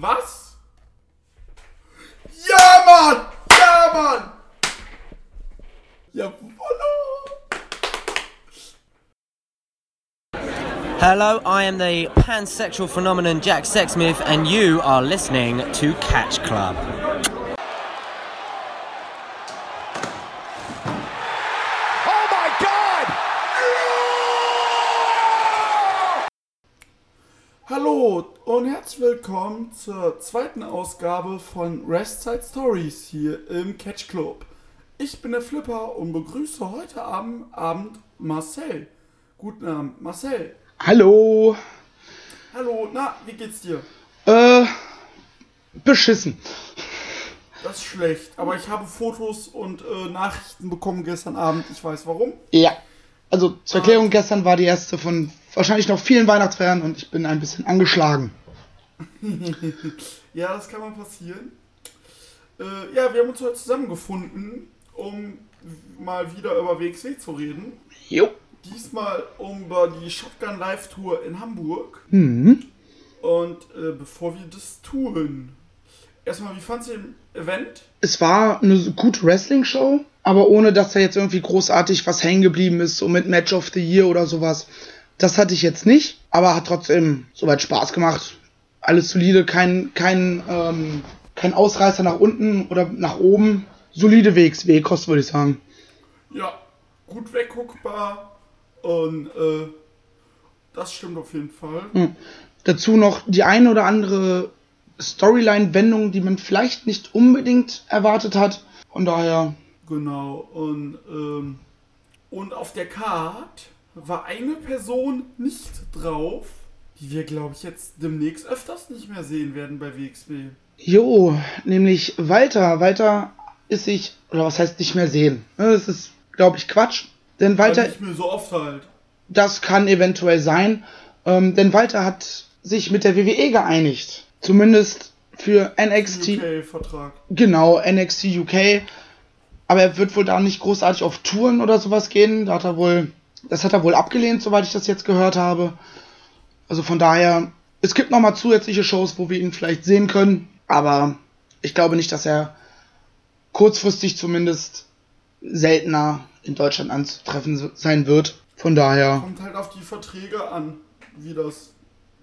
Was? Ja, Mann! Ja, Mann! Ja, Hello, I am the pansexual phenomenon Jack Sexsmith, and you are listening to Catch Club. Willkommen zur zweiten Ausgabe von Restside Stories hier im Catch Club. Ich bin der Flipper und begrüße heute Abend, Abend Marcel. Guten Abend, Marcel. Hallo. Hallo, na, wie geht's dir? Äh, beschissen. Das ist schlecht, aber ich habe Fotos und äh, Nachrichten bekommen gestern Abend. Ich weiß warum. Ja. Also zur Erklärung, gestern war die erste von wahrscheinlich noch vielen Weihnachtsfeiern und ich bin ein bisschen angeschlagen. Ja, das kann mal passieren. Äh, ja, wir haben uns heute zusammengefunden, um mal wieder über WXW zu reden. Jo. Diesmal um über die Shotgun Live Tour in Hamburg. Mhm. Und äh, bevor wir das tun, erstmal, wie fandst du den Event? Es war eine gute Wrestling-Show, aber ohne dass da jetzt irgendwie großartig was hängen geblieben ist, so mit Match of the Year oder sowas. Das hatte ich jetzt nicht, aber hat trotzdem soweit Spaß gemacht. Alles solide, kein, kein, ähm, kein Ausreißer nach unten oder nach oben. Solide WXW-Kost, würde ich sagen. Ja, gut wegguckbar und äh, das stimmt auf jeden Fall. Hm. Dazu noch die eine oder andere Storyline-Wendung, die man vielleicht nicht unbedingt erwartet hat. Von daher, Genau, und, ähm, und auf der Card war eine Person nicht drauf, die wir, glaube ich, jetzt demnächst öfters nicht mehr sehen werden bei WXW. jo, nämlich Walter. Walter ist sich, oder was heißt nicht mehr sehen? Ne, Das ist, glaube ich, Quatsch. Denn Walter, nicht mehr so oft halt. das kann eventuell sein. Ähm, denn Walter hat sich mit der WWE geeinigt. Zumindest für NXT. UK-Vertrag. Genau, NXT UK. Aber er wird wohl da nicht großartig auf Touren oder sowas gehen. Da hat er wohl, das hat er wohl abgelehnt, soweit ich das jetzt gehört habe. Also von daher, es gibt nochmal zusätzliche Shows, wo wir ihn vielleicht sehen können. Aber ich glaube nicht, dass er kurzfristig zumindest seltener in Deutschland anzutreffen sein wird. Von daher, Kommt halt auf die Verträge an, wie das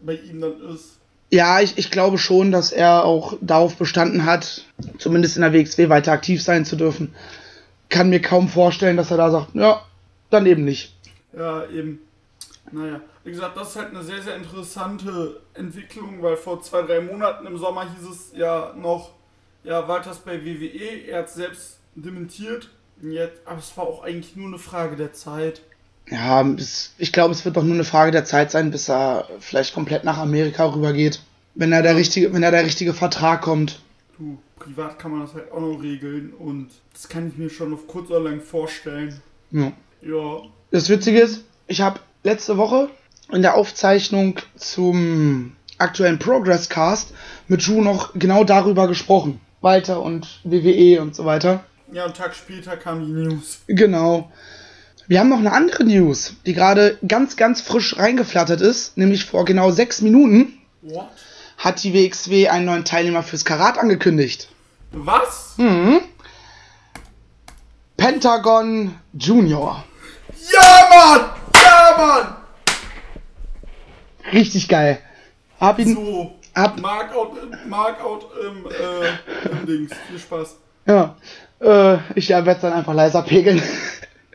bei ihm dann ist. ja, ich, ich glaube schon, dass er auch darauf bestanden hat, zumindest in der WXW weiter aktiv sein zu dürfen. Kann mir kaum vorstellen, dass er da sagt, ja, dann eben nicht. Ja, eben. Naja, wie gesagt, das ist halt eine sehr, sehr interessante Entwicklung, weil vor zwei, drei Monaten im Sommer hieß es ja noch, ja, Walters bei WWE, er hat selbst dementiert. Und Jetzt, aber es war auch eigentlich nur eine Frage der Zeit. Ja, es, ich glaube, es wird doch nur eine Frage der Zeit sein, bis er vielleicht komplett nach Amerika rübergeht. Wenn er der richtige, wenn er der richtige Vertrag kommt. Du, privat kann man das halt auch noch regeln und das kann ich mir schon auf kurz oder lang vorstellen. Ja. Ja, Das Witzige ist, ich habe letzte Woche in der Aufzeichnung zum aktuellen Progress Cast mit Drew noch genau darüber gesprochen. Walter und WWE und so weiter. ja, einen Tag später kam die News. Genau. Wir haben noch eine andere News, die gerade ganz, ganz frisch reingeflattert ist, nämlich vor genau sechs Minuten What? hat die WXW einen neuen Teilnehmer fürs Karat angekündigt. Was? Mhm. Pentagon Junior. Ja, Mann! Ja, Mann! Richtig geil. Hab ihn. So, Ab- Markout, Markout im, äh, im Dings. Viel Spaß. Ja. Äh, ich werde es dann einfach leiser pegeln.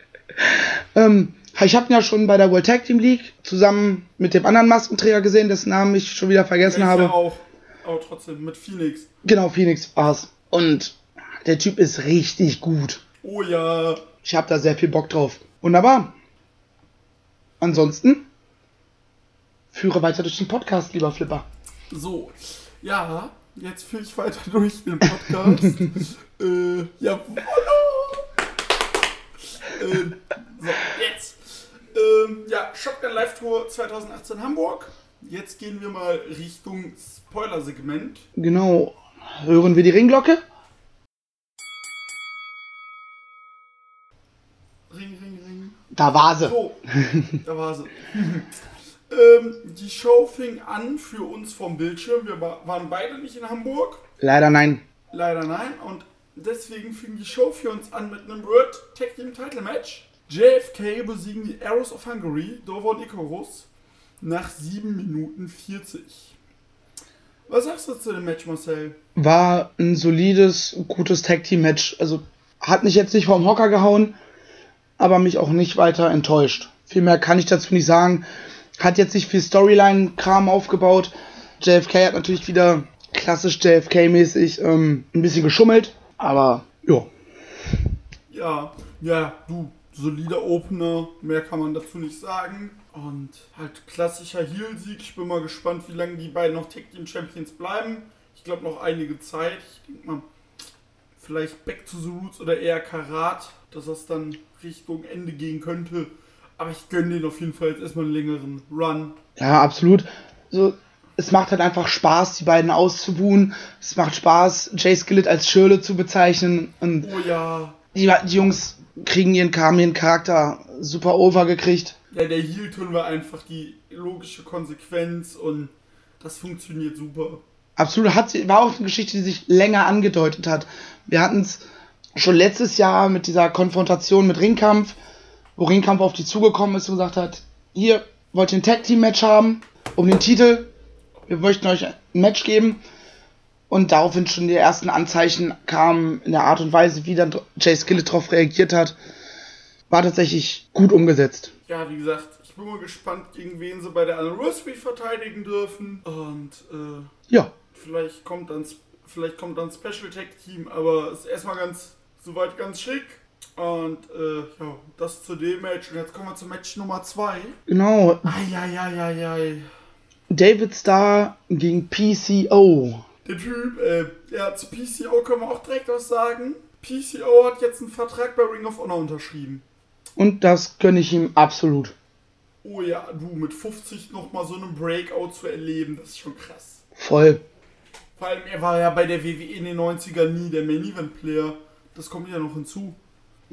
ähm, ich habe ihn ja schon bei der World Tag Team League zusammen mit dem anderen Maskenträger gesehen, dessen Namen ich schon wieder vergessen Ja, ich habe. auch. Aber trotzdem, mit Phoenix. Genau, Phoenix war's. Und der Typ ist richtig gut. Oh ja. Ich habe da sehr viel Bock drauf. Wunderbar. Ansonsten führe weiter durch den Podcast, lieber Flipper. So. Ja, jetzt führe ich weiter durch den Podcast. äh, ja, äh, So, jetzt. Ähm, ja, Shotgun Live Tour 2018 Hamburg. Jetzt gehen wir mal Richtung Spoiler-Segment. Genau. Hören wir die Ringglocke? Ring, ring, ring. Da war sie. So, da war sie. Ähm, die Show fing an für uns vom Bildschirm. Wir wa- waren beide nicht in Hamburg. Leider nein. Leider nein. Und deswegen fing die Show für uns an mit einem World Tag Team Title Match. JFK besiegen die Arrows of Hungary, Dover und Icarus, nach 7 Minuten 40. Was sagst du zu dem Match, Marcel? War ein solides, gutes Tag-Team-Match. Also hat mich jetzt nicht vom Hocker gehauen, aber mich auch nicht weiter enttäuscht. Viel mehr kann ich dazu nicht sagen. Hat jetzt nicht viel Storyline-Kram aufgebaut. JFK hat natürlich wieder klassisch JFK-mäßig ähm, ein bisschen geschummelt, aber ja. Ja, ja, du, solider Opener, mehr kann man dazu nicht sagen. Und halt klassischer Heel-Sieg. Ich bin mal gespannt, wie lange die beiden noch Tag Team Champions bleiben. Ich glaube noch einige Zeit. Ich denke mal, vielleicht Back to the Roots oder eher Karat, dass das dann Richtung Ende gehen könnte. Aber ich gönne denen auf jeden Fall jetzt erstmal einen längeren Run. Ja, absolut. So, es macht halt einfach Spaß, die beiden auszubuhen. Es macht Spaß, Jay Skillett als Schirle zu bezeichnen. Und Oh ja, die, die Jungs kriegen ihren, haben ihren Charakter super overgekriegt. ja der Heel-Turn war einfach die logische Konsequenz und das funktioniert super. Absolut, hat, war auch eine Geschichte, die sich länger angedeutet hat. Wir hatten es schon letztes Jahr mit dieser Konfrontation mit Ringkampf, wo Ringkampf auf die zugekommen ist und gesagt hat, hier, wollt ihr ein Tag-Team-Match haben um den Titel? Wir möchten euch ein Match geben. Und daraufhin schon die ersten Anzeichen kamen in der Art und Weise, wie dann Jay Skillett darauf reagiert hat. War tatsächlich gut umgesetzt. Ja, wie gesagt, ich bin mal gespannt, gegen wen sie bei der Anniversary verteidigen dürfen. Und äh, Ja, vielleicht kommt dann vielleicht kommt dann Special Tag Team, aber ist erstmal ganz soweit ganz schick. Und äh, ja, das zu dem Match. Und jetzt kommen wir zum Match Nummer 2. genau. Eieieiei. David Starr gegen PCO. Der Typ, äh, ja, zu PCO können wir auch direkt was sagen. PCO hat jetzt einen Vertrag bei Ring of Honor unterschrieben. Und das gönne ich ihm absolut. Oh ja, du, mit 50 nochmal so einen Breakout zu erleben, das ist schon krass. Voll. Vor allem, er war ja bei der WWE in den 90ern nie der Main Event Player. Das kommt ja noch hinzu.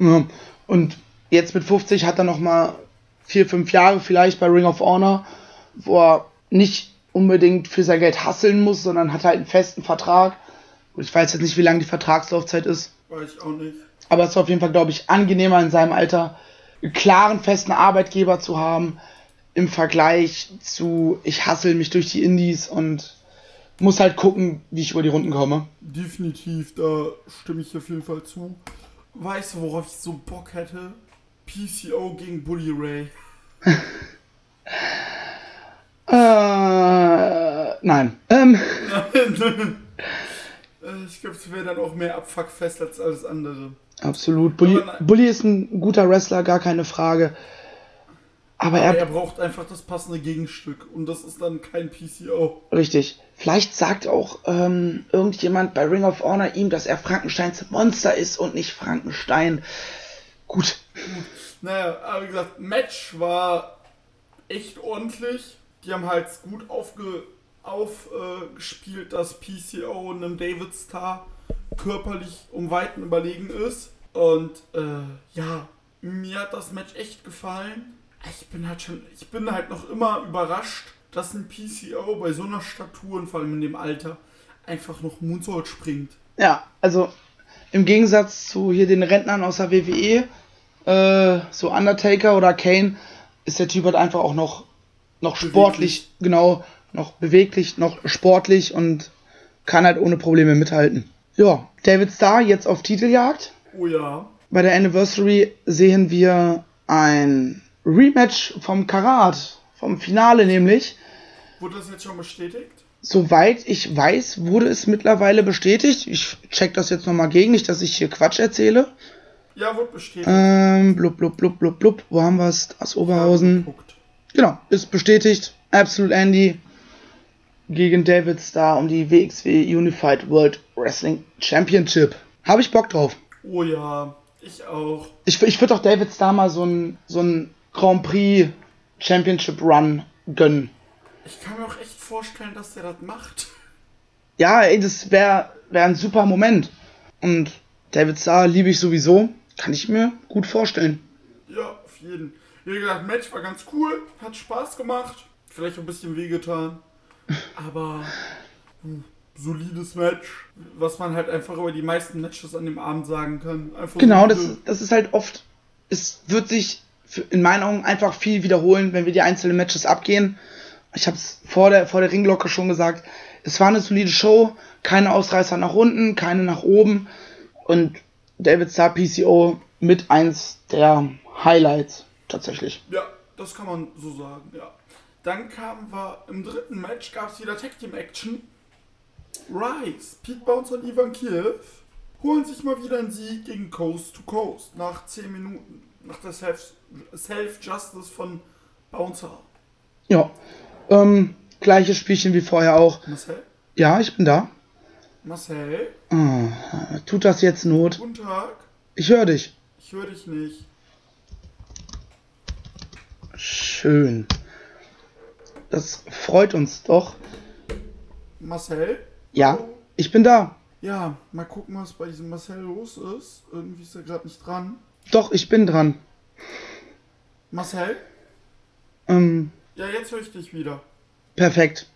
Ja. Und jetzt mit 50 hat er noch mal vier, fünf Jahre vielleicht bei Ring of Honor, wo er nicht unbedingt für sein Geld hasseln muss, sondern hat halt einen festen Vertrag. Und ich weiß jetzt nicht, wie lange die Vertragslaufzeit ist. Weiß ich auch nicht. Aber es ist auf jeden Fall, glaube ich, angenehmer in seinem Alter, einen klaren, festen Arbeitgeber zu haben, im Vergleich zu, ich hassel mich durch die Indies und muss halt gucken, wie ich über die Runden komme. Definitiv, da stimme ich auf jeden Fall zu. Weißt du, worauf ich so Bock hätte? PCO gegen Bully Ray. Äh, nein. Ähm, Äh, ich glaube, es wäre dann auch mehr Abfuckfest als alles andere. absolut. Bully. Bully ist ein guter Wrestler, gar keine Frage. Aber er, er braucht einfach das passende Gegenstück. Und das ist dann kein PCO. richtig. Vielleicht sagt auch ähm, irgendjemand bei Ring of Honor ihm, dass er Frankensteins Monster ist und nicht Frankenstein. Gut. Naja, aber wie gesagt, Match war echt ordentlich. Die haben halt gut aufge, aufgespielt, dass PCO einem David Star körperlich um Weiten überlegen ist. Und äh, ja, mir hat das Match echt gefallen. Ich bin halt schon, ich bin halt noch immer überrascht, dass ein PCO bei so einer Statur und vor allem in dem Alter einfach noch Moonsault springt. Ja, also im Gegensatz zu hier den Rentnern aus der WWE, äh, so Undertaker oder Kane, ist der Typ halt einfach auch noch, noch sportlich, genau, noch beweglich, noch sportlich und kann halt ohne Probleme mithalten. Ja, David Starr jetzt auf Titeljagd. Oh ja. Bei der Anniversary sehen wir ein Rematch vom Karat, vom Finale nämlich. Wurde das jetzt schon bestätigt? Soweit ich weiß, wurde es mittlerweile bestätigt. Ich check das jetzt nochmal gegen, nicht, dass ich hier Quatsch erzähle. Ja, wurde bestätigt. Ähm, blub, blub, blub, blub, blub. Wo haben wir es? Das Oberhausen. Guckt. Genau, ist bestätigt. Absolute Andy gegen David Starr um die WXW Unified World Wrestling Championship. Habe ich Bock drauf. Oh ja, ich auch. Ich, ich würde auch David Starr mal so ein, so ein Grand Prix Championship Run gönnen. Ich kann mir auch echt vorstellen, dass der das macht. Ja, ey, das wäre wär ein super Moment. Und David Starr liebe ich sowieso. Kann ich mir gut vorstellen. Ja, auf jeden. Wie gesagt, Match war ganz cool, hat Spaß gemacht. vielleicht ein bisschen wehgetan. Aber ein solides Match, was man halt einfach über die meisten Matches an dem Abend sagen kann. Einfach Genau, das, solide. das ist halt oft, es wird sich in meinen Augen einfach viel wiederholen, wenn wir die einzelnen Matches abgehen. Ich habe es vor der, vor der Ringglocke schon gesagt, es war eine solide Show, keine Ausreißer nach unten, keine nach oben und David Starr PCO mit eins der Highlights tatsächlich. Ja, das kann man so sagen, ja. Dann kamen wir im dritten Match, gab es wieder Tag Team Action. Rice, Pete Bounce und Ivan Kiev holen sich mal wieder einen Sieg gegen Coast to Coast nach 10 Minuten. Nach der Self- Self-Justice von Bouncer. Ja, ähm, gleiches Spielchen wie vorher auch. Marcel? Ja, ich bin da. Marcel? Ah, tut das jetzt Not? Guten Tag. Ich höre dich. Ich höre dich nicht. Schön. Das freut uns doch. Marcel? Ja, ich bin da. Ja, mal gucken, was bei diesem Marcel los ist. Irgendwie ist er gerade nicht dran. Doch, ich bin dran. Marcel? Ähm, Ja, jetzt höre ich dich wieder. perfekt.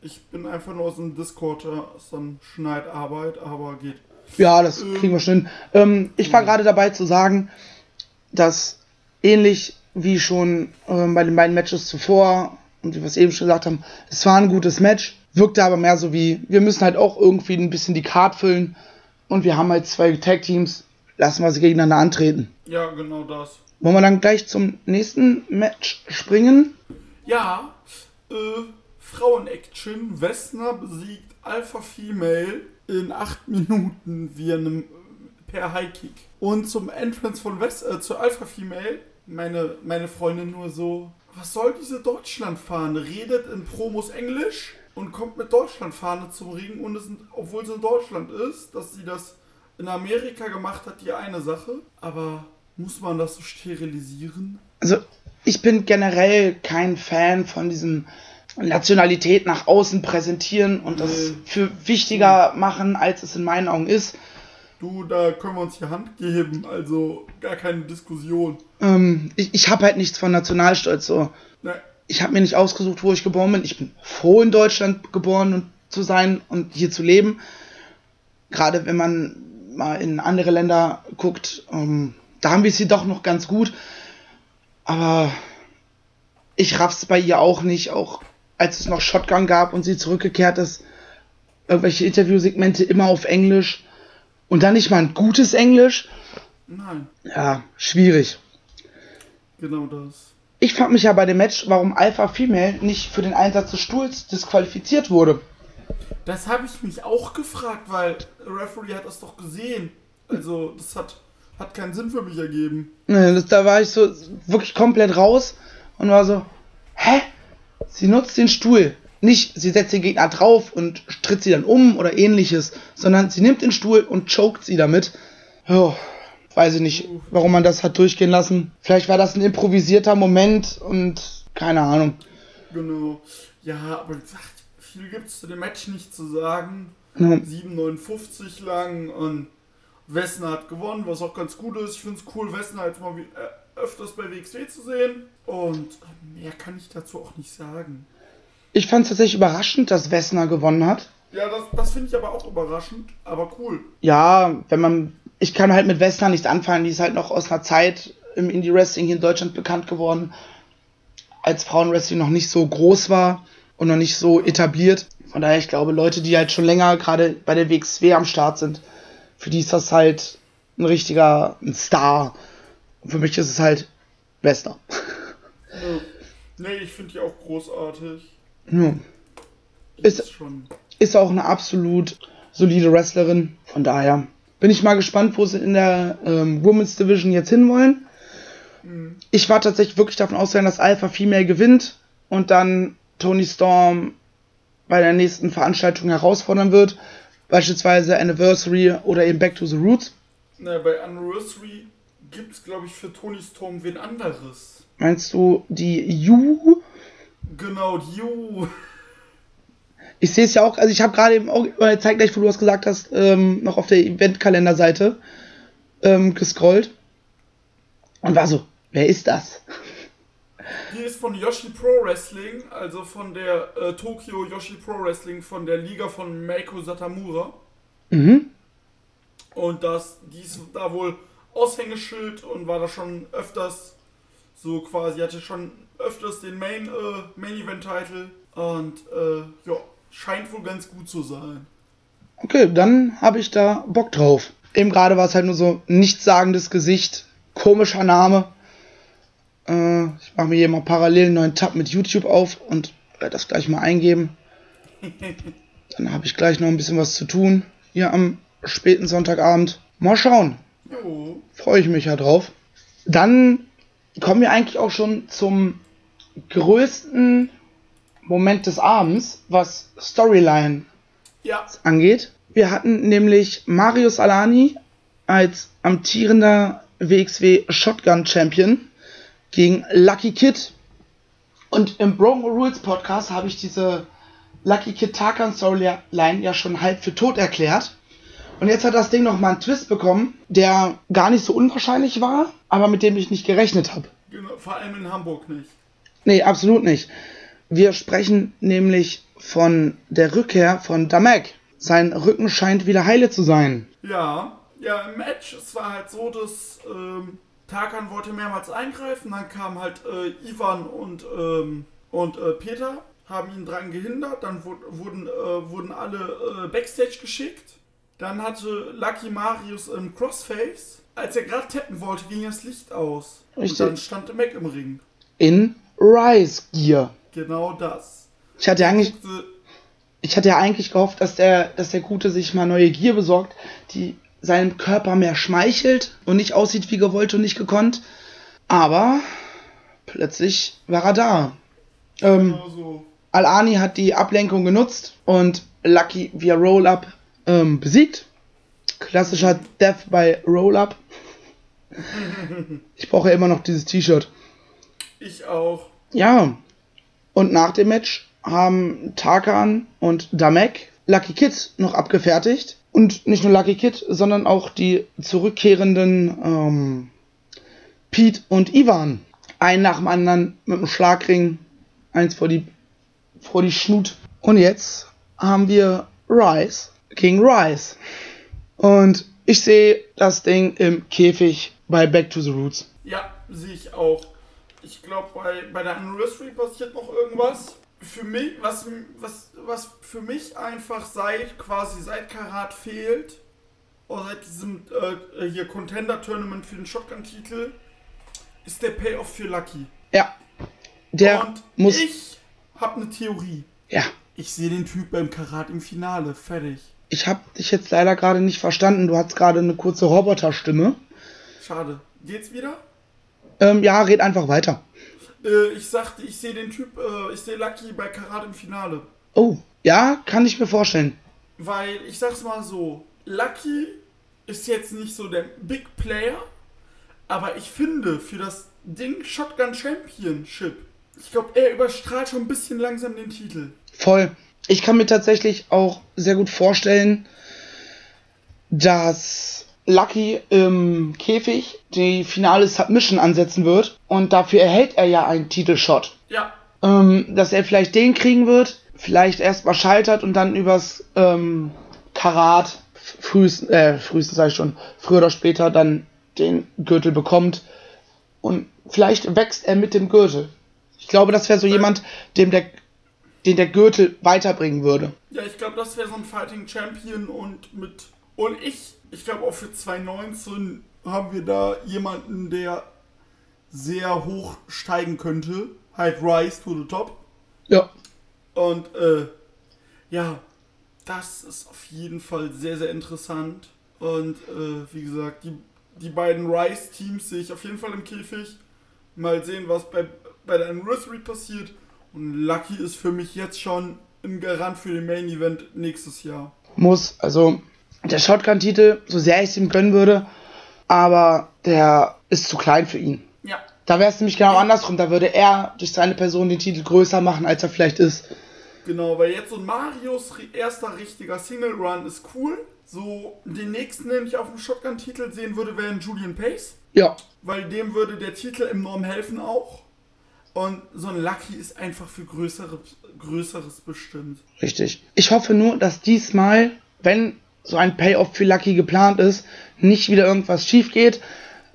Ich bin einfach nur aus dem Discord, da ist dann Schneidarbeit, aber geht. Ja, das kriegen wir schon hin. Ähm, ich war gerade dabei zu sagen, dass ähnlich wie schon ähm, bei den beiden Matches zuvor und wie wir es eben schon gesagt haben, es war ein gutes Match, wirkte aber mehr so wie, wir müssen halt auch irgendwie ein bisschen die Card füllen und wir haben halt zwei Tag-Teams, lassen wir sie gegeneinander antreten. Ja, genau das. Wollen wir dann gleich zum nächsten Match springen? Ja, äh, Frauen-Action. Wessner besiegt Alpha Female in 8 Minuten via einem per High Kick. Und zum Entrance von West, äh, zu Alpha Female, meine, meine Freundin nur so, was soll diese Deutschlandfahne? Redet in Promos Englisch und kommt mit Deutschlandfahne zum Ring und es obwohl sie in Deutschland ist, dass sie das in Amerika gemacht hat, die eine Sache. Aber muss man das so sterilisieren? Also, ich bin generell kein Fan von diesem Nationalität nach außen präsentieren und das Nee. für wichtiger machen, als es in meinen Augen ist. Du, da können wir uns die Hand geben, also gar keine Diskussion. Ähm, ich ich habe halt nichts von Nationalstolz so. Ne, Ich habe mir nicht ausgesucht, wo ich geboren bin. Ich bin froh, in Deutschland geboren und zu sein und hier zu leben. Gerade wenn man mal in andere Länder guckt, ähm, da haben wir es hier doch noch ganz gut. Aber ich raff's bei ihr auch nicht, auch als es noch Shotgun gab und sie zurückgekehrt ist. Irgendwelche Interviewsegmente immer auf Englisch und dann nicht mal ein gutes Englisch. nein, Ja, schwierig. genau das. Ich frage mich ja bei dem Match, warum Alpha Female nicht für den Einsatz des Stuhls disqualifiziert wurde. Das habe ich mich auch gefragt, weil der Referee hat das doch gesehen. Also, das hat, hat keinen Sinn für mich ergeben. Ne, das, da war ich so wirklich komplett raus und war so, hä? Sie nutzt den Stuhl. Nicht, sie setzt den Gegner drauf und tritt sie dann um oder ähnliches, sondern sie nimmt den Stuhl und choked sie damit. Jo, weiß ich nicht, warum man das hat durchgehen lassen. Vielleicht war das ein improvisierter Moment und keine Ahnung. Genau. Ja, aber wie gesagt, viel gibt es zu dem Match nicht zu sagen. Ja. 7,59 lang und Wessner hat gewonnen, was auch ganz gut ist. Ich finde es cool, Wessner jetzt mal wie, äh, öfters bei WXW zu sehen. Und mehr kann ich dazu auch nicht sagen. Ich fand es tatsächlich überraschend, dass Wessner gewonnen hat. Ja, das, das finde ich aber auch überraschend, aber cool. ja, wenn man, ich kann halt mit Western nichts anfangen, die ist halt noch aus einer Zeit im Indie-Wrestling hier in Deutschland bekannt geworden, als Frauenwrestling noch nicht so groß war und noch nicht so etabliert. Von daher, ich glaube, Leute, die halt schon länger gerade bei der WXW am Start sind, für die ist das halt ein richtiger ein Star. Und für mich ist es halt Wester. Ja. Nee, ich finde die auch großartig. Ja. Ist, Ist- schon. ist auch eine absolut solide Wrestlerin. Von daher bin ich mal gespannt, wo sie in der ähm, Women's Division jetzt hinwollen. Ich war tatsächlich wirklich davon ausgegangen, dass Alpha Female gewinnt und dann Tony Storm bei der nächsten Veranstaltung herausfordern wird. Beispielsweise Anniversary oder eben Back to the Roots. Na, bei Anniversary gibt es, glaube ich, für Tony Storm wen anderes. Meinst du die You? Genau, die Ju. Ich sehe es ja auch, also ich habe gerade eben auch äh, zeitgleich, wo du was gesagt hast, ähm, noch auf der Eventkalenderseite ähm, gescrollt und war so, wer ist das? Die ist von Yoshi Pro Wrestling, also von der äh, Tokyo Yoshi Pro Wrestling, von der Liga von Meiko Satamura. Mhm. Und das, die ist da wohl Aushängeschild und war da schon öfters so quasi, hatte schon öfters den Main, äh, Main Event Title und äh, ja, scheint wohl ganz gut zu sein. Okay, dann habe ich da Bock drauf. Eben gerade war es halt nur so nichtssagendes Gesicht, komischer Name. Äh, ich mache mir hier mal parallel einen neuen Tab mit YouTube auf und werde das gleich mal eingeben. Dann habe ich gleich noch ein bisschen was zu tun hier am späten Sonntagabend. Mal schauen. Freue ich mich ja drauf. Dann kommen wir eigentlich auch schon zum größten Moment des Abends, was Storyline Ja, angeht. Wir hatten nämlich Marius Alani als amtierender WXW Shotgun Champion gegen Lucky Kid. Und im Broken Rules Podcast habe ich diese Lucky Kid Tarkan Storyline ja schon halb für tot erklärt. Und jetzt hat das Ding nochmal einen Twist bekommen, der gar nicht so unwahrscheinlich war, aber mit dem ich nicht gerechnet habe. genau, vor allem in Hamburg nicht. Nee, absolut nicht. Wir sprechen nämlich von der Rückkehr von Damek. Sein Rücken scheint wieder heile zu sein. Ja, ja, im Match, es war halt so, dass ähm, Tarkan wollte mehrmals eingreifen, dann kamen halt äh, Ivan und, ähm, und äh, Peter, haben ihn dran gehindert, dann wu- wurden, äh, wurden alle äh, Backstage geschickt. Dann hatte Lucky Marius im Crossface. Als er gerade tappen wollte, ging das Licht aus. Richtig. Und dann stand der Mac im Ring. In Rise Gear. Genau das. Ich hatte ja eigentlich, ich hatte ja eigentlich gehofft, dass der, dass der Gute sich mal neue Gear besorgt, die seinem Körper mehr schmeichelt und nicht aussieht wie gewollt und nicht gekonnt. Aber plötzlich war er da. Ähm, Genau so. Al-Ani hat die Ablenkung genutzt und Lucky via Roll-Up ähm, besiegt. Klassischer Death by Roll-Up. Ich brauche ja immer noch dieses T-Shirt. Ich auch. Ja. Und nach dem Match haben Tarkan und Damek Lucky Kid noch abgefertigt. Und nicht nur Lucky Kid, sondern auch die zurückkehrenden ähm, Pete und Ivan. Ein nach dem anderen mit dem Schlagring. Eins vor die, vor die Schnut. Und jetzt haben wir Rice gegen Rice. Und ich sehe das Ding im Käfig bei Back to the Roots. Ja, sehe ich auch. Ich glaube, bei, bei der Anniversary passiert noch irgendwas. Für mich, was, was, was für mich einfach seit quasi seit Karat fehlt, oder seit diesem äh, hier Contender-Tournament für den Shotgun-Titel, ist der Payoff für Lucky. Ja. Der Und muss. ich habe eine Theorie. ja. Ich sehe den Typ beim Karat im Finale. Fertig. Ich habe dich jetzt leider gerade nicht verstanden. Du hast gerade eine kurze Roboterstimme. Schade. Geht's wieder? Ähm, ja, red einfach weiter. Äh, ich sagte, ich sehe den Typ, äh, ich sehe Lucky bei Karat im Finale. Oh, ja, kann ich mir vorstellen. Weil, ich sag's mal so, Lucky ist jetzt nicht so der Big Player, aber ich finde, für das Ding Shotgun Championship, ich glaube, er überstrahlt schon ein bisschen langsam den Titel. Voll. Ich kann mir tatsächlich auch sehr gut vorstellen, dass Lucky im Käfig die finale Submission ansetzen wird und dafür erhält er ja einen Titelshot. Ja, ähm, dass er vielleicht den kriegen wird, vielleicht erstmal scheitert und dann übers ähm, Karat frühestens, äh, frühestens sag ich schon, früher oder später dann den Gürtel bekommt und vielleicht wächst er mit dem Gürtel. Ich glaube, das wäre so jemand, dem der, den der Gürtel weiterbringen würde. ja, ich glaube, das wäre so ein Fighting Champion und mit. Und ich, ich glaube auch für 2019 haben wir da jemanden, der sehr hoch steigen könnte. Halt Rise to the Top. Ja, Und äh, ja, das ist auf jeden Fall sehr, sehr interessant. Und äh, wie gesagt, die, die beiden Rice-Teams sehe ich auf jeden Fall im Käfig. Mal sehen, was bei, bei der Anniversary passiert. Und Lucky ist für mich jetzt schon ein Garant für den Main Event nächstes Jahr. muss. Also der Shotgun-Titel, so sehr ich es ihm gönnen würde, aber der ist zu klein für ihn. Ja, Da wäre es nämlich genau andersrum. Da würde er durch seine Person den Titel größer machen, als er vielleicht ist. genau, weil jetzt so Marios ri- erster richtiger Single Run ist cool. So, den nächsten, den ich auf dem Shotgun-Titel sehen würde, wäre ein Julian Pace. Ja, weil dem würde der Titel enorm helfen auch. Und so ein Lucky ist einfach für größere, Größeres bestimmt. Richtig. Ich hoffe nur, dass diesmal, wenn so ein Payoff für Lucky geplant ist, nicht wieder irgendwas schief geht,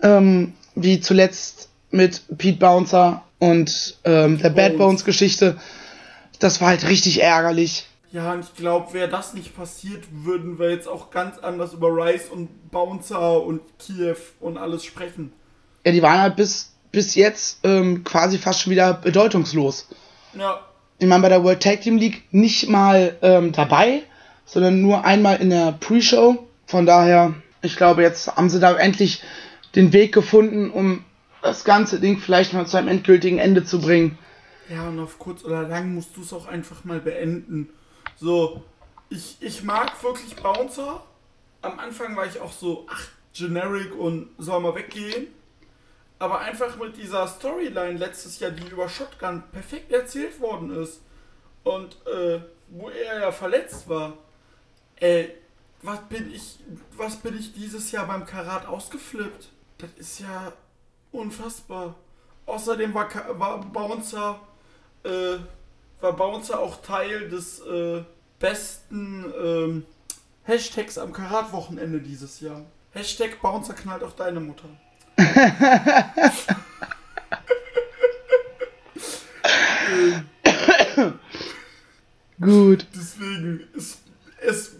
ähm, wie zuletzt mit Pete Bouncer und ähm, der Bad Bones Geschichte. Das war halt richtig ärgerlich. Ja, und ich glaube, wäre das nicht passiert, würden wir jetzt auch ganz anders über Rice und Bouncer und Kiew und alles sprechen. Ja, die waren halt bis, bis jetzt ähm, quasi fast schon wieder bedeutungslos. Ja. Ich meine, bei der World Tag Team League nicht mal ähm, dabei, sondern nur einmal in der Pre-Show. Von daher, ich glaube, jetzt haben sie da endlich den Weg gefunden, um das ganze Ding vielleicht mal zu einem endgültigen Ende zu bringen. Ja, und auf kurz oder lang musst du es auch einfach mal beenden. So, ich, ich mag wirklich Bouncer. Am Anfang war ich auch so, ach, generic und soll mal weggehen. Aber einfach mit dieser Storyline letztes Jahr, die über Shotgun perfekt erzählt worden ist. Und äh, wo er ja verletzt war. Ey, was bin ich, was bin ich dieses Jahr beim Karat ausgeflippt? Das ist ja unfassbar. Außerdem war, war Bouncer, äh, war Bouncer auch Teil des äh, besten ähm, Hashtags am Karat-Wochenende dieses Jahr. Hashtag Bouncer knallt auch deine Mutter. Gut. Deswegen, es, es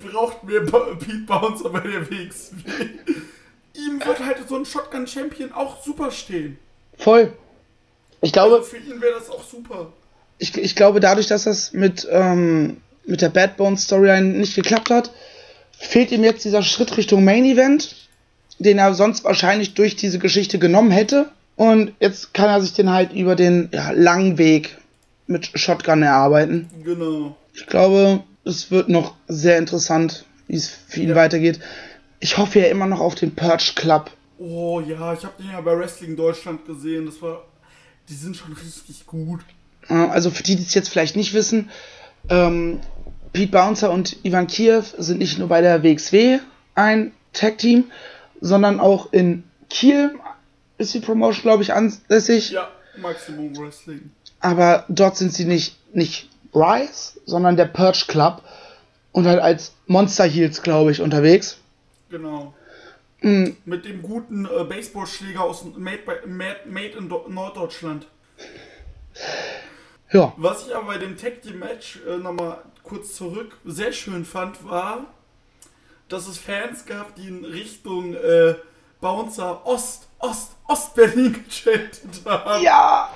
braucht mehr ba Pete Bouncer bei der WXW. Ihm wird halt so ein Shotgun-Champion auch super stehen. Voll. Ich glaube, Also für ihn wäre das auch super. ich, ich glaube, dadurch, dass das mit, ähm, mit der Bad Bones Storyline nicht geklappt hat, fehlt ihm jetzt dieser Schritt Richtung Main Event, den er sonst wahrscheinlich durch diese Geschichte genommen hätte. Und jetzt kann er sich den halt über den ja, langen Weg mit Shotgun erarbeiten. Genau. Ich glaube, es wird noch sehr interessant, wie es für ihn Ja. weitergeht. Ich hoffe ja immer noch auf den Purge Club. Oh ja, ich habe den ja bei Wrestling Deutschland gesehen. Das war. Die sind schon richtig gut. Äh, Also für die, die es jetzt vielleicht nicht wissen, ähm, Pete Bouncer und Ivan Kiev sind nicht nur bei der WXW ein Tag-Team, sondern auch in Kiel ist die Promotion, glaube ich, ansässig. Ja, Maximum Wrestling. Aber dort sind sie nicht, nicht Rise, sondern der Purge Club und halt als Monster Heels, glaube ich, unterwegs. Genau. Mhm. Mit dem guten äh, Baseballschläger aus Made, by, Made, Made in Do Norddeutschland. Ja, Was ich aber bei dem Tag Team Match äh, nochmal kurz zurück sehr schön fand, war, dass es Fans gab, die in Richtung äh, Bouncer Ost, Ost, Ost-Berlin gechantet haben. ja.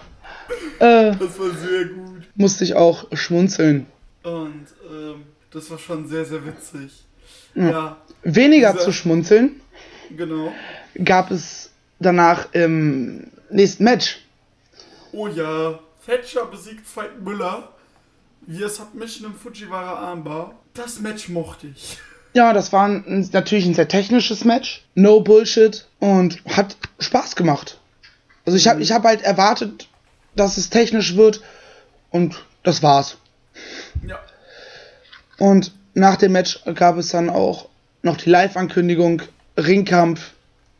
Äh, Das war sehr gut. Musste ich auch schmunzeln. Und ähm, das war schon sehr, sehr witzig. Ja, Weniger Dieser- zu schmunzeln genau. gab es danach im nächsten Match. Oh ja, Thatcher besiegt Veit Müller. Wir Submission im Fujiwara Armbar. Das Match mochte ich. Ja, das war ein, natürlich ein sehr technisches Match. No Bullshit und hat Spaß gemacht. Also ich habe ich hab halt erwartet, dass es technisch wird und das war's. Ja, Und nach dem Match gab es dann auch noch die Live-Ankündigung Ringkampf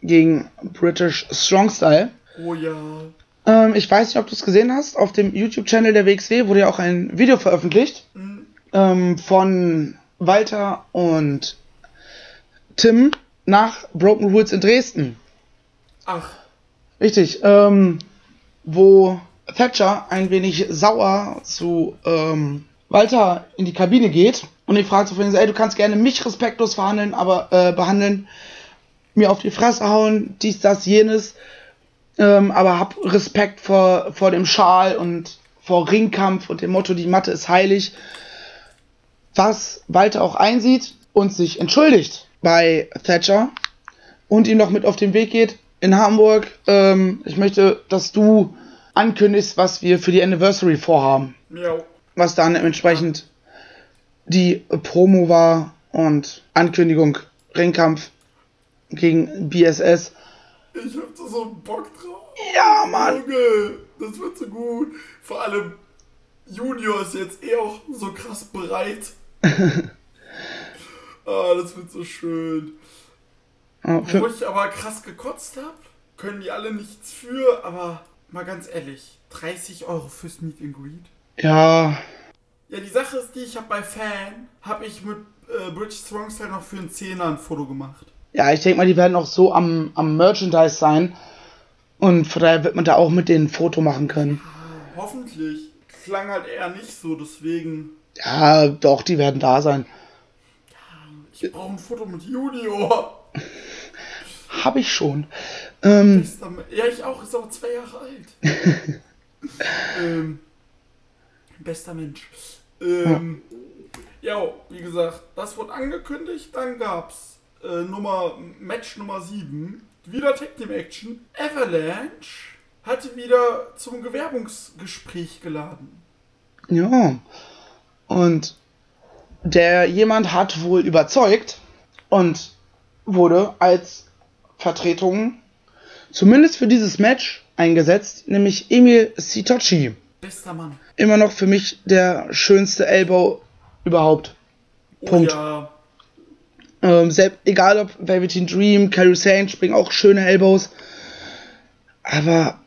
gegen British Strong Style. oh ja. Ähm, ich weiß nicht, ob du es gesehen hast. Auf dem YouTube-Channel der WXW wurde ja auch ein Video veröffentlicht ähm, von Walter und Tim nach Broken Rules in Dresden. Ach, Richtig. Ähm, wo Thatcher ein wenig sauer zu ähm, Walter in die Kabine geht und ihn fragt so, ey, du kannst gerne mich respektlos verhandeln, aber äh, behandeln, mir auf die Fresse hauen, dies, das, jenes, ähm, aber hab Respekt vor, vor dem Schal und vor Ringkampf und dem Motto, die Matte ist heilig. Was Walter auch einsieht und sich entschuldigt bei Thatcher und ihm noch mit auf den Weg geht in Hamburg. Ähm, ich möchte, dass du ankündigst, was wir für die Anniversary vorhaben. ja. Was dann entsprechend die Promo war und Ankündigung Ringkampf gegen BSS. Ich hab da so Bock drauf. Ja, Mann. Junge, das wird so gut. Vor allem Junior ist jetzt eh auch so krass bereit. ah, das wird so schön. Äh, Wo ich aber krass gekotzt hab, können die alle nichts für, aber mal ganz ehrlich. 30 Euro fürs Meet and Greet. Ja, Ja, die Sache ist die, ich habe bei Fan, habe ich mit äh, British Strong Style noch für einen Zehner ein Foto gemacht. ja, ich denke mal, die werden auch so am, am Merchandise sein. Und von daher wird man da auch mit denen ein Foto machen können. Hoffentlich. Klang halt eher nicht so, deswegen. Ja, doch, die werden da sein. Ich brauche ein Foto mit Junior. Hab ich schon. Ähm, Me- Ja, ich auch, ist aber zwei Jahre alt. ähm, bester Mensch. Ähm, ja, wie gesagt, das wurde angekündigt, dann gab's äh, Nummer, Match Nummer 7, wieder Tag Team Action. Avalanche hatte wieder zum Gewerbungsgespräch geladen. ja. Und der jemand hat wohl überzeugt und wurde als Vertretung zumindest für dieses Match eingesetzt, nämlich Emil Sitochi. Bester Mann. Immer noch für mich der schönste Elbow überhaupt. Oh, Punkt. Ja, Ähm, selbst, egal ob Velveteen Dream, Carrie Sane springen auch schöne Elbows. Aber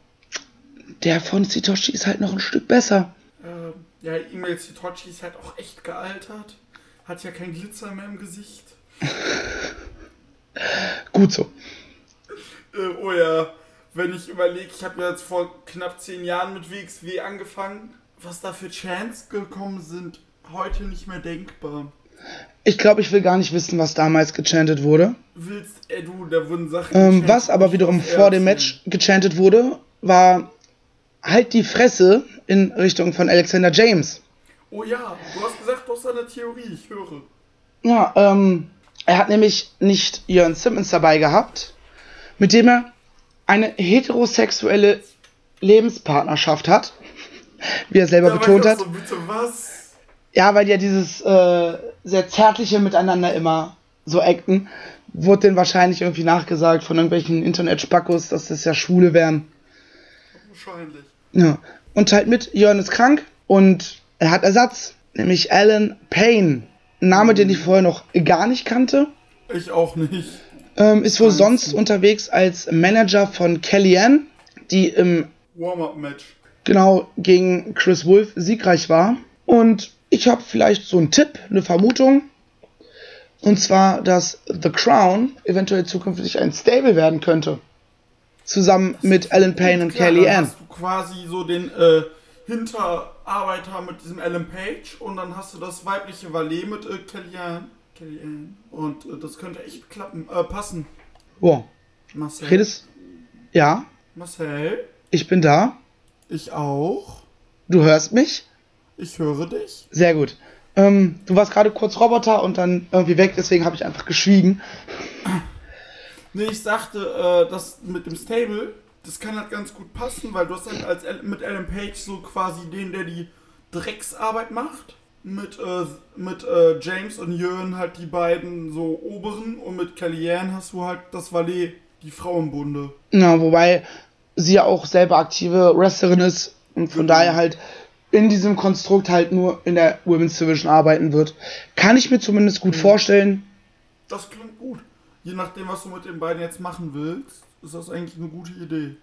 der von Sitoshi ist halt noch ein Stück besser. äh, ja, E-Mail Sitochi ist halt auch echt gealtert. Hat ja kein Glitzer mehr im Gesicht. Gut so. Äh, oh ja, wenn ich überlege, ich habe ja jetzt vor knapp zehn Jahren mit WXW angefangen, was da für Chants gekommen sind, heute nicht mehr denkbar. Ich glaube, ich will gar nicht wissen, was damals gechantet wurde. Willst, ey du, da wurden Sachen. Ähm, was aber wiederum vor dem. Match gechantet wurde, war halt die Fresse in Richtung von Alexander James. Oh ja, du hast gesagt, du hast eine Theorie, ich höre. Ja, ähm, er hat nämlich nicht Jörn Simmons dabei gehabt, mit dem er eine heterosexuelle Lebenspartnerschaft hat, wie er selber war betont hat. So, bitte? Ja, weil die ja dieses äh, sehr zärtliche Miteinander immer so acten, wurde denen wahrscheinlich irgendwie nachgesagt von irgendwelchen Internet-Spackos, dass das ja Schwule wären. Wahrscheinlich. Ja. Und halt mit, Jörn ist krank und er hat Ersatz, nämlich Alan Payne. Ein Name, den ich vorher noch gar nicht kannte. Ich auch nicht. Ähm, ist wohl sonst unterwegs als Manager von Kellyanne, die im Warm-up-Match. genau gegen Chris Wolf siegreich war. Und ich habe vielleicht so einen Tipp, eine Vermutung. Und zwar, dass The Crown eventuell zukünftig ein Stable werden könnte. Zusammen mit Alan Payne und Klar, dann Kellyanne. hast du quasi so den äh, Hinterarbeiter mit diesem Alan Page und dann hast du das weibliche Valet mit äh, Kellyanne. Kellyanne. Und äh, das könnte echt klappen, äh, passen. Boah, Marcel. redest. Ja, Marcel, ich bin da. ich auch. Du hörst mich. Ich höre dich. Sehr gut. Ähm, du warst gerade kurz Roboter und dann irgendwie weg, deswegen habe ich einfach geschwiegen. Nee, ich sagte, äh, das mit dem Stable, das kann halt ganz gut passen, weil du hast halt als Al- mit Alan Page so quasi den, der die Drecksarbeit macht. Mit, äh, mit äh, James und Jörn halt die beiden so oberen und mit Kellyanne hast du halt das Valet, die Frauenbunde. Ja, wobei sie ja auch selber aktive Wrestlerin ist und von Genau. daher halt in diesem Konstrukt halt nur in der Women's Division arbeiten wird. Kann ich mir zumindest gut vorstellen. Das klingt gut. Je nachdem, was du mit den beiden jetzt machen willst, ist das eigentlich eine gute Idee.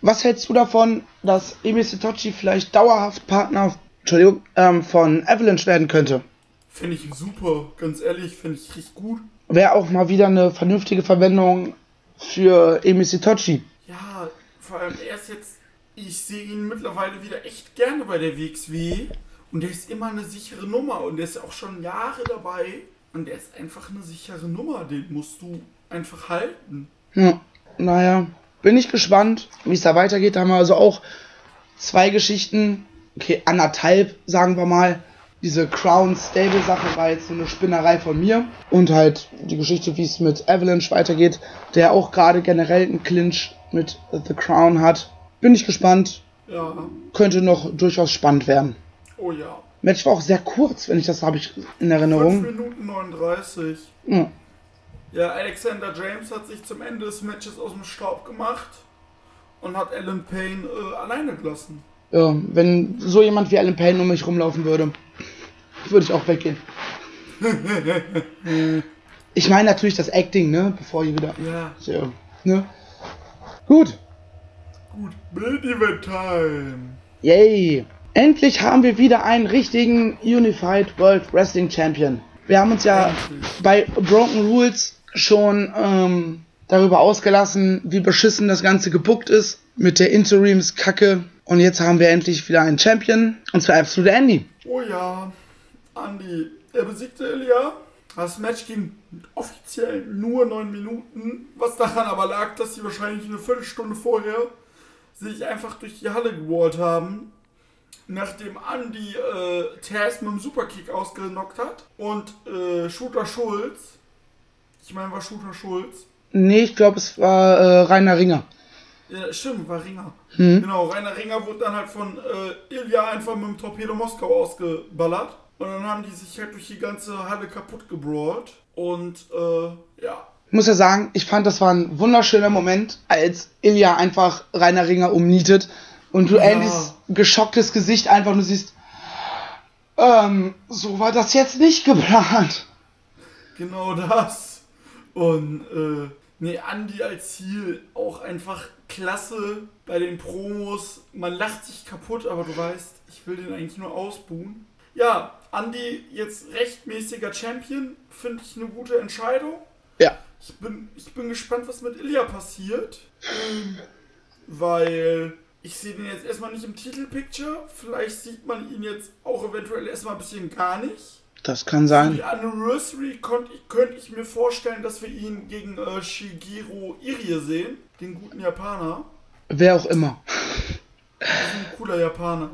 Was hältst du davon, dass Emi Sitochi vielleicht dauerhaft Partner Entschuldigung, ähm, von Avalanche werden könnte? Finde ich super, ganz ehrlich, finde ich richtig gut. Wäre auch mal wieder eine vernünftige Verwendung für Emi Sitochi. Ja, vor allem er ist jetzt, ich sehe ihn mittlerweile wieder echt gerne bei der WXW und der ist immer eine sichere Nummer und der ist auch schon Jahre dabei und der ist einfach eine sichere Nummer, den musst du einfach halten. Ja, naja, bin ich gespannt, wie es da weitergeht. Da haben wir also auch zwei Geschichten, okay, anderthalb, sagen wir mal. Diese Crown Stable Sache war jetzt so eine Spinnerei von mir. Und halt die Geschichte, wie es mit Avalanche weitergeht, der auch gerade generell einen Clinch mit The Crown hat. Bin ich gespannt. Ja, Könnte noch durchaus spannend werden. oh ja. Match war auch sehr kurz, wenn ich das habe ich in 5 Erinnerung. Minuten 39. Ja. Ja, Alexander James hat sich zum Ende des Matches aus dem Staub gemacht und hat Alan Payne äh, alleine gelassen. Ja, wenn so jemand wie Alan Payne um mich rumlaufen würde, würde ich auch weggehen. ich meine natürlich das Acting, ne? Bevor ihr wieder. Ja. So, ne? Gut. Gut, Main Event Time. Yay! Endlich haben wir wieder einen richtigen Unified World Wrestling Champion. Wir haben uns ja bei Broken Rules schon ähm, darüber ausgelassen, wie beschissen das Ganze gebuckt ist mit der Interims-Kacke. Und jetzt haben wir endlich wieder einen Champion, und zwar Absolute Andy. Oh ja, Andy, er besiegte Ilya. Das Match ging offiziell nur 9 Minuten, was daran aber lag, dass sie wahrscheinlich eine Viertelstunde vorher sich einfach durch die Halle gewallt haben, nachdem Andy äh, Taz mit dem Superkick ausgenockt hat und äh, Shooter Schulz, ich meine war Shooter Schulz, Nee, ich glaube, es war äh, Rainer Ringer. ja, stimmt, war Ringer. Genau, Rainer Ringer wurde dann halt von äh, Ilya einfach mit dem Torpedo Moskau ausgeballert. Und dann haben die sich halt durch die ganze Halle kaputt gebrawlt. Und äh, ja, Ich muss ja sagen, ich fand, das war ein wunderschöner Moment, als Ilya einfach Rainer Ringer umnietet und du Ja. Andys geschocktes Gesicht einfach nur siehst, ähm, so war das jetzt nicht geplant. genau das. Und äh, nee, Andy als Ziel auch einfach klasse bei den Promos. Man lacht sich kaputt, aber du weißt, ich will den eigentlich nur ausbuhen. Ja, Andy jetzt rechtmäßiger Champion, finde ich eine gute Entscheidung. Ja. Ich bin, ich bin gespannt, was mit Ilya passiert. Ähm, weil ich sehe den jetzt erstmal nicht im Titelpicture. Vielleicht sieht man ihn jetzt auch eventuell erstmal ein bisschen gar nicht. Das kann sein. Die Anniversary konnt, ich- könnte ich mir vorstellen, dass wir ihn gegen äh, Shigeru Irie sehen. Den guten Japaner. Wer auch immer. Das ist ein cooler Japaner.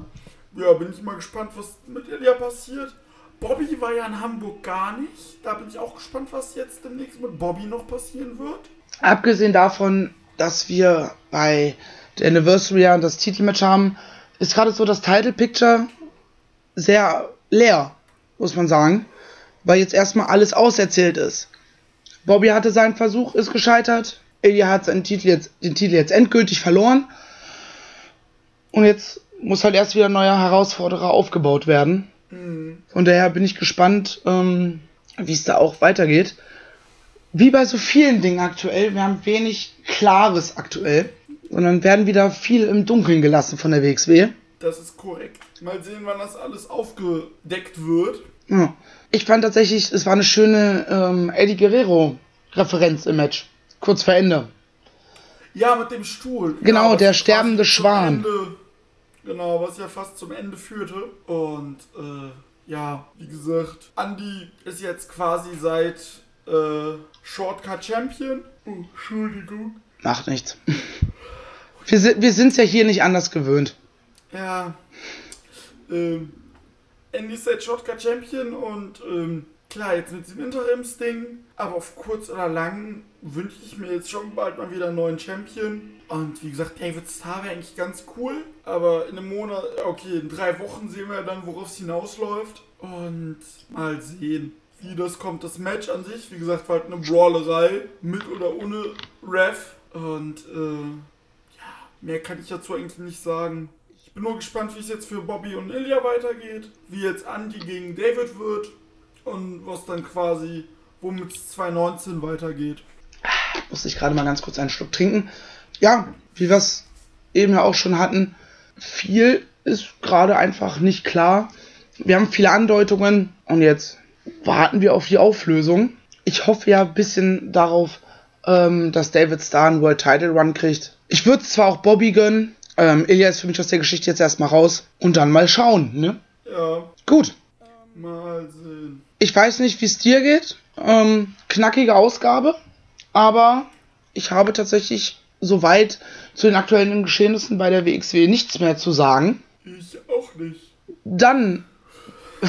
Ja, bin ich mal gespannt, was mit Ilya passiert. Bobby war ja in Hamburg gar nicht. Da bin ich auch gespannt, was jetzt demnächst mit Bobby noch passieren wird. Abgesehen davon, dass wir bei der Anniversary ja das Titelmatch haben, ist gerade so das Title Picture sehr leer, muss man sagen, weil jetzt erstmal alles auserzählt ist. Bobby hatte seinen Versuch, ist gescheitert. Ilya hat seinen Titel jetzt, den Titel jetzt endgültig verloren. Und jetzt muss halt erst wieder ein neuer Herausforderer aufgebaut werden. Von daher bin ich gespannt, ähm, wie es da auch weitergeht wie bei so vielen Dingen aktuell, wir haben wenig Klares aktuell, sondern werden wieder viel im Dunkeln gelassen von der WXW. Das ist korrekt. Mal sehen, wann das alles aufgedeckt wird. Ja. Ich fand tatsächlich, es war eine schöne ähm, Eddie Guerrero-Referenz im Match. Kurz vor Ende. Ja, mit dem Stuhl. Genau, ja, der sterbende Schwan. Ende, genau, was ja fast zum Ende führte. Und äh, ja, wie gesagt, Andy ist jetzt quasi seit äh, Shortcut Champion. Oh, Entschuldigung. Macht nichts. Wir sind wir sind's ja hier nicht anders gewöhnt. Ja. Ähm, Andy ist seit Shortcut Champion und ähm, klar, jetzt mit dem Interims-Ding, aber auf kurz oder lang wünsche ich mir jetzt schon bald mal wieder einen neuen Champion. Und wie gesagt, David Starr wäre eigentlich ganz cool, aber in einem Monat, okay, in drei Wochen sehen wir dann, worauf es hinausläuft. Und mal sehen, wie das kommt. Das Match an sich, wie gesagt, war halt eine Brawlerei, mit oder ohne Ref. Und äh, ja, mehr kann ich dazu eigentlich nicht sagen. Ich bin nur gespannt, wie es jetzt für Bobby und Ilya weitergeht, wie jetzt Andy gegen David wird und was dann quasi, womit es 2019 weitergeht. Musste ich gerade mal ganz kurz einen Schluck trinken. Ja, wie wir es eben ja auch schon hatten, viel ist gerade einfach nicht klar. Wir haben viele Andeutungen und jetzt warten wir auf die Auflösung. Ich hoffe ja ein bisschen darauf, ähm, dass David Starr einen World Title Run kriegt. Ich würde es zwar auch Bobby gönnen. Ähm, Ilya ist für mich aus der Geschichte jetzt erstmal raus und dann mal schauen, ne? Ja, Gut. mal sehen. Ich weiß nicht, wie es dir geht. Ähm, knackige Ausgabe. Aber ich habe tatsächlich soweit zu den aktuellen Geschehnissen bei der WXW nichts mehr zu sagen. Ich auch nicht. Dann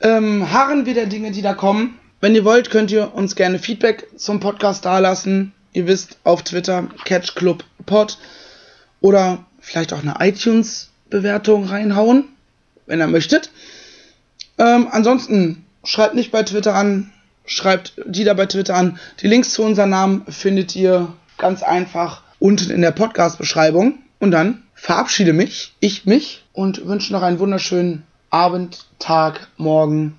ähm, harren wir der Dinge, die da kommen. Wenn ihr wollt, könnt ihr uns gerne Feedback zum Podcast dalassen. Ihr wisst, auf Twitter CatchClubPod oder vielleicht auch eine iTunes-Bewertung reinhauen, wenn ihr möchtet. Ähm, ansonsten schreibt nicht bei Twitter an, schreibt die da bei Twitter an. Die Links zu unseren Namen findet ihr ganz einfach unten in der Podcast-Beschreibung. Und dann verabschiede mich, ich mich und wünsche noch einen wunderschönen Abend, Tag, Morgen,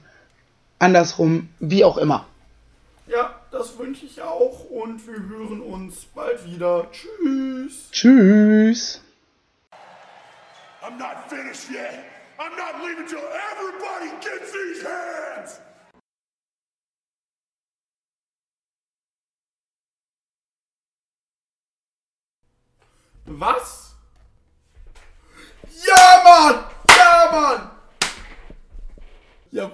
andersrum, wie auch immer. Ja, das das wünsche ich auch und wir hören uns bald wieder. Tschüss. Tschüss. I'm not finished yet. I'm not leaving till everybody gets these hands. Was? Ja, Mann! Ja, Mann! Ja,